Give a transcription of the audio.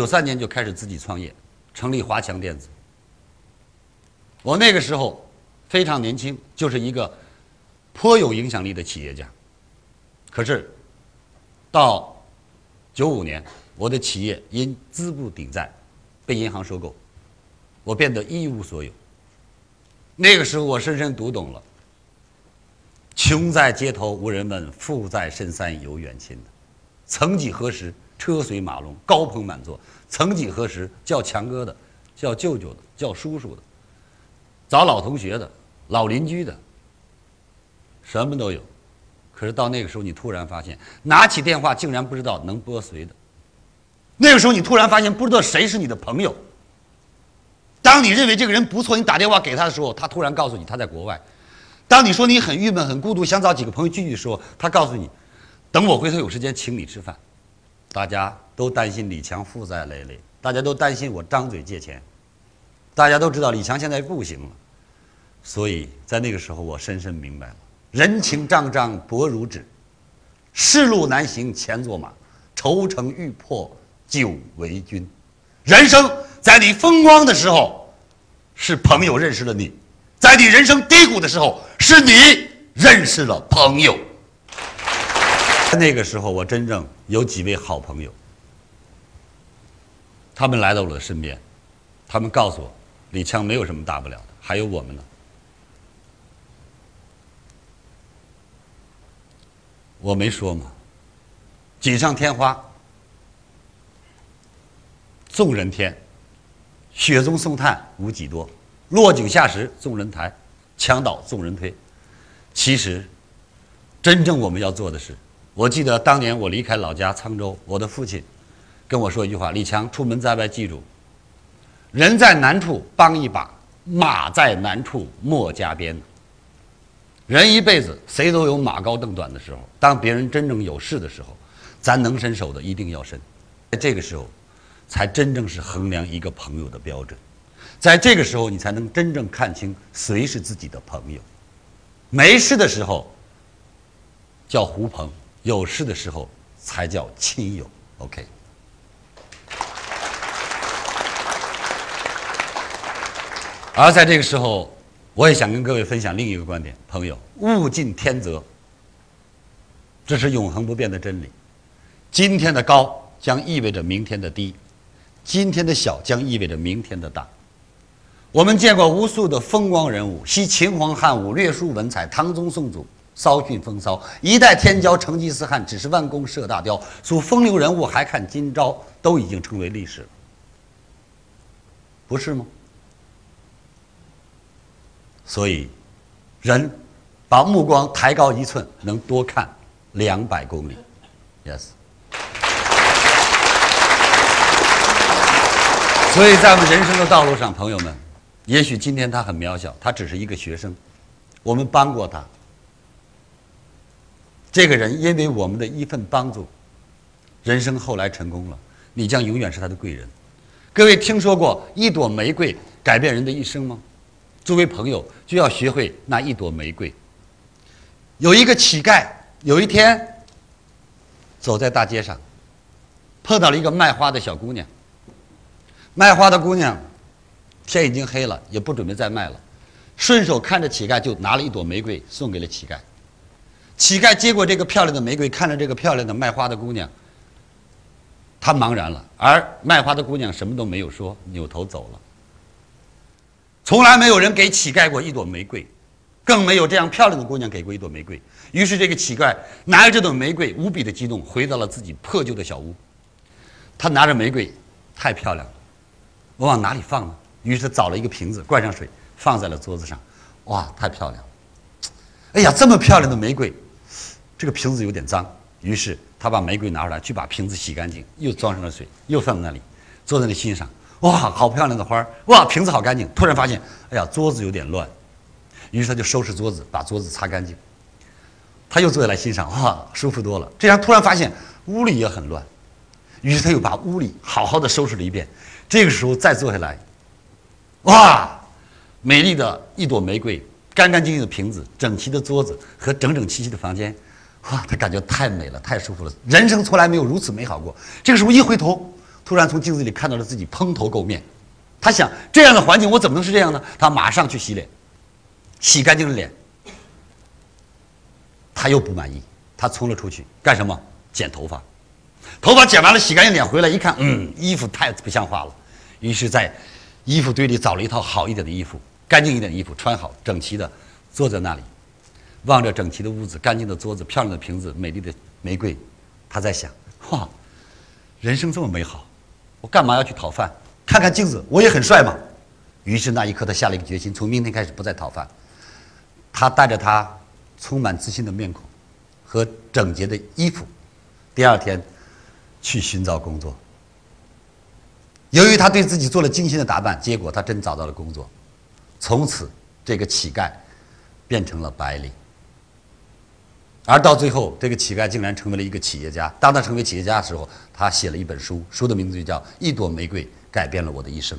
九三年就开始自己创业，成立华强电子。我那个时候非常年轻，就是一个颇有影响力的企业家。可是到九五年，我的企业因资不抵债，被银行收购，我变得一无所有。那个时候，我深深读懂了“穷在街头无人问，富在深山有远亲”的。曾几何时。车水马龙，高朋满座。曾几何时，叫强哥的，叫舅舅的，叫叔叔的，找老同学的，老邻居的，什么都有。可是到那个时候，你突然发现，拿起电话竟然不知道能拨谁的。那个时候，你突然发现，不知道谁是你的朋友。当你认为这个人不错，你打电话给他的时候，他突然告诉你他在国外。当你说你很郁闷、很孤独，想找几个朋友聚聚的时候，他告诉你，等我回头有时间请你吃饭。大家都担心李强负债累累，大家都担心我张嘴借钱，大家都知道李强现在不行了，所以在那个时候，我深深明白了：人情账账薄如纸，世路难行钱作马，愁成欲破酒为君。人生在你风光的时候，是朋友认识了你；在你人生低谷的时候，是你认识了朋友。那个时候，我真正有几位好朋友，他们来到我的身边，他们告诉我，李强没有什么大不了的，还有我们呢。我没说吗？锦上添花，众人天，雪中送炭无几多，落井下石众人抬，墙倒众人推。其实，真正我们要做的是。我记得当年我离开老家沧州，我的父亲跟我说一句话：“李强，出门在外，记住，人在难处帮一把，马在难处莫加鞭。人一辈子谁都有马高凳短的时候，当别人真正有事的时候，咱能伸手的一定要伸。在这个时候，才真正是衡量一个朋友的标准。在这个时候，你才能真正看清谁是自己的朋友。没事的时候叫狐朋。”有事的时候才叫亲友，OK。而在这个时候，我也想跟各位分享另一个观点：朋友，物竞天择，这是永恒不变的真理。今天的高将意味着明天的低，今天的小将意味着明天的大。我们见过无数的风光人物，惜秦皇汉武，略输文采，唐宗宋祖。骚逊风骚，一代天骄成吉思汗只是弯弓射大雕，数风流人物还看今朝，都已经成为历史了，不是吗？所以，人把目光抬高一寸，能多看两百公里。Yes。所以在我们人生的道路上，朋友们，也许今天他很渺小，他只是一个学生，我们帮过他。这个人因为我们的一份帮助，人生后来成功了，你将永远是他的贵人。各位听说过一朵玫瑰改变人的一生吗？作为朋友，就要学会那一朵玫瑰。有一个乞丐，有一天走在大街上，碰到了一个卖花的小姑娘。卖花的姑娘，天已经黑了，也不准备再卖了，顺手看着乞丐，就拿了一朵玫瑰送给了乞丐。乞丐接过这个漂亮的玫瑰，看着这个漂亮的卖花的姑娘，他茫然了。而卖花的姑娘什么都没有说，扭头走了。从来没有人给乞丐过一朵玫瑰，更没有这样漂亮的姑娘给过一朵玫瑰。于是，这个乞丐拿着这朵玫瑰，无比的激动，回到了自己破旧的小屋。他拿着玫瑰，太漂亮了，我往哪里放呢？于是他找了一个瓶子，灌上水，放在了桌子上。哇，太漂亮了！哎呀，这么漂亮的玫瑰！这个瓶子有点脏，于是他把玫瑰拿出来，去把瓶子洗干净，又装上了水，又放在那里，坐在那里欣赏。哇，好漂亮的花儿！哇，瓶子好干净。突然发现，哎呀，桌子有点乱，于是他就收拾桌子，把桌子擦干净。他又坐下来欣赏，哇，舒服多了。这样突然发现屋里也很乱，于是他又把屋里好好的收拾了一遍。这个时候再坐下来，哇，美丽的一朵玫瑰，干干净净的瓶子，整齐的桌子和整整齐齐的房间，哇，他感觉太美了，太舒服了，人生从来没有如此美好过。这个时候一回头，突然从镜子里看到了自己蓬头垢面，他想这样的环境我怎么能是这样呢？他马上去洗脸，洗干净了脸，他又不满意，他冲了出去干什么？剪头发，头发剪完了，洗干净脸回来一看，嗯，衣服太不像话了，于是，在衣服堆里找了一套好一点的衣服，干净一点的衣服穿好，整齐的坐在那里，望着整齐的屋子、干净的桌子、漂亮的瓶子、美丽的玫瑰，他在想：哇，人生这么美好，我干嘛要去讨饭？看看镜子，我也很帅嘛。于是那一刻，他下了一个决心，从明天开始不再讨饭。他带着他充满自信的面孔和整洁的衣服。第二天，去寻找工作。由于他对自己做了精心的打扮，结果他真找到了工作。从此，这个乞丐变成了白领。而到最后，这个乞丐竟然成为了一个企业家。当他成为企业家的时候，他写了一本书，书的名字就叫《一朵玫瑰改变了我的一生》。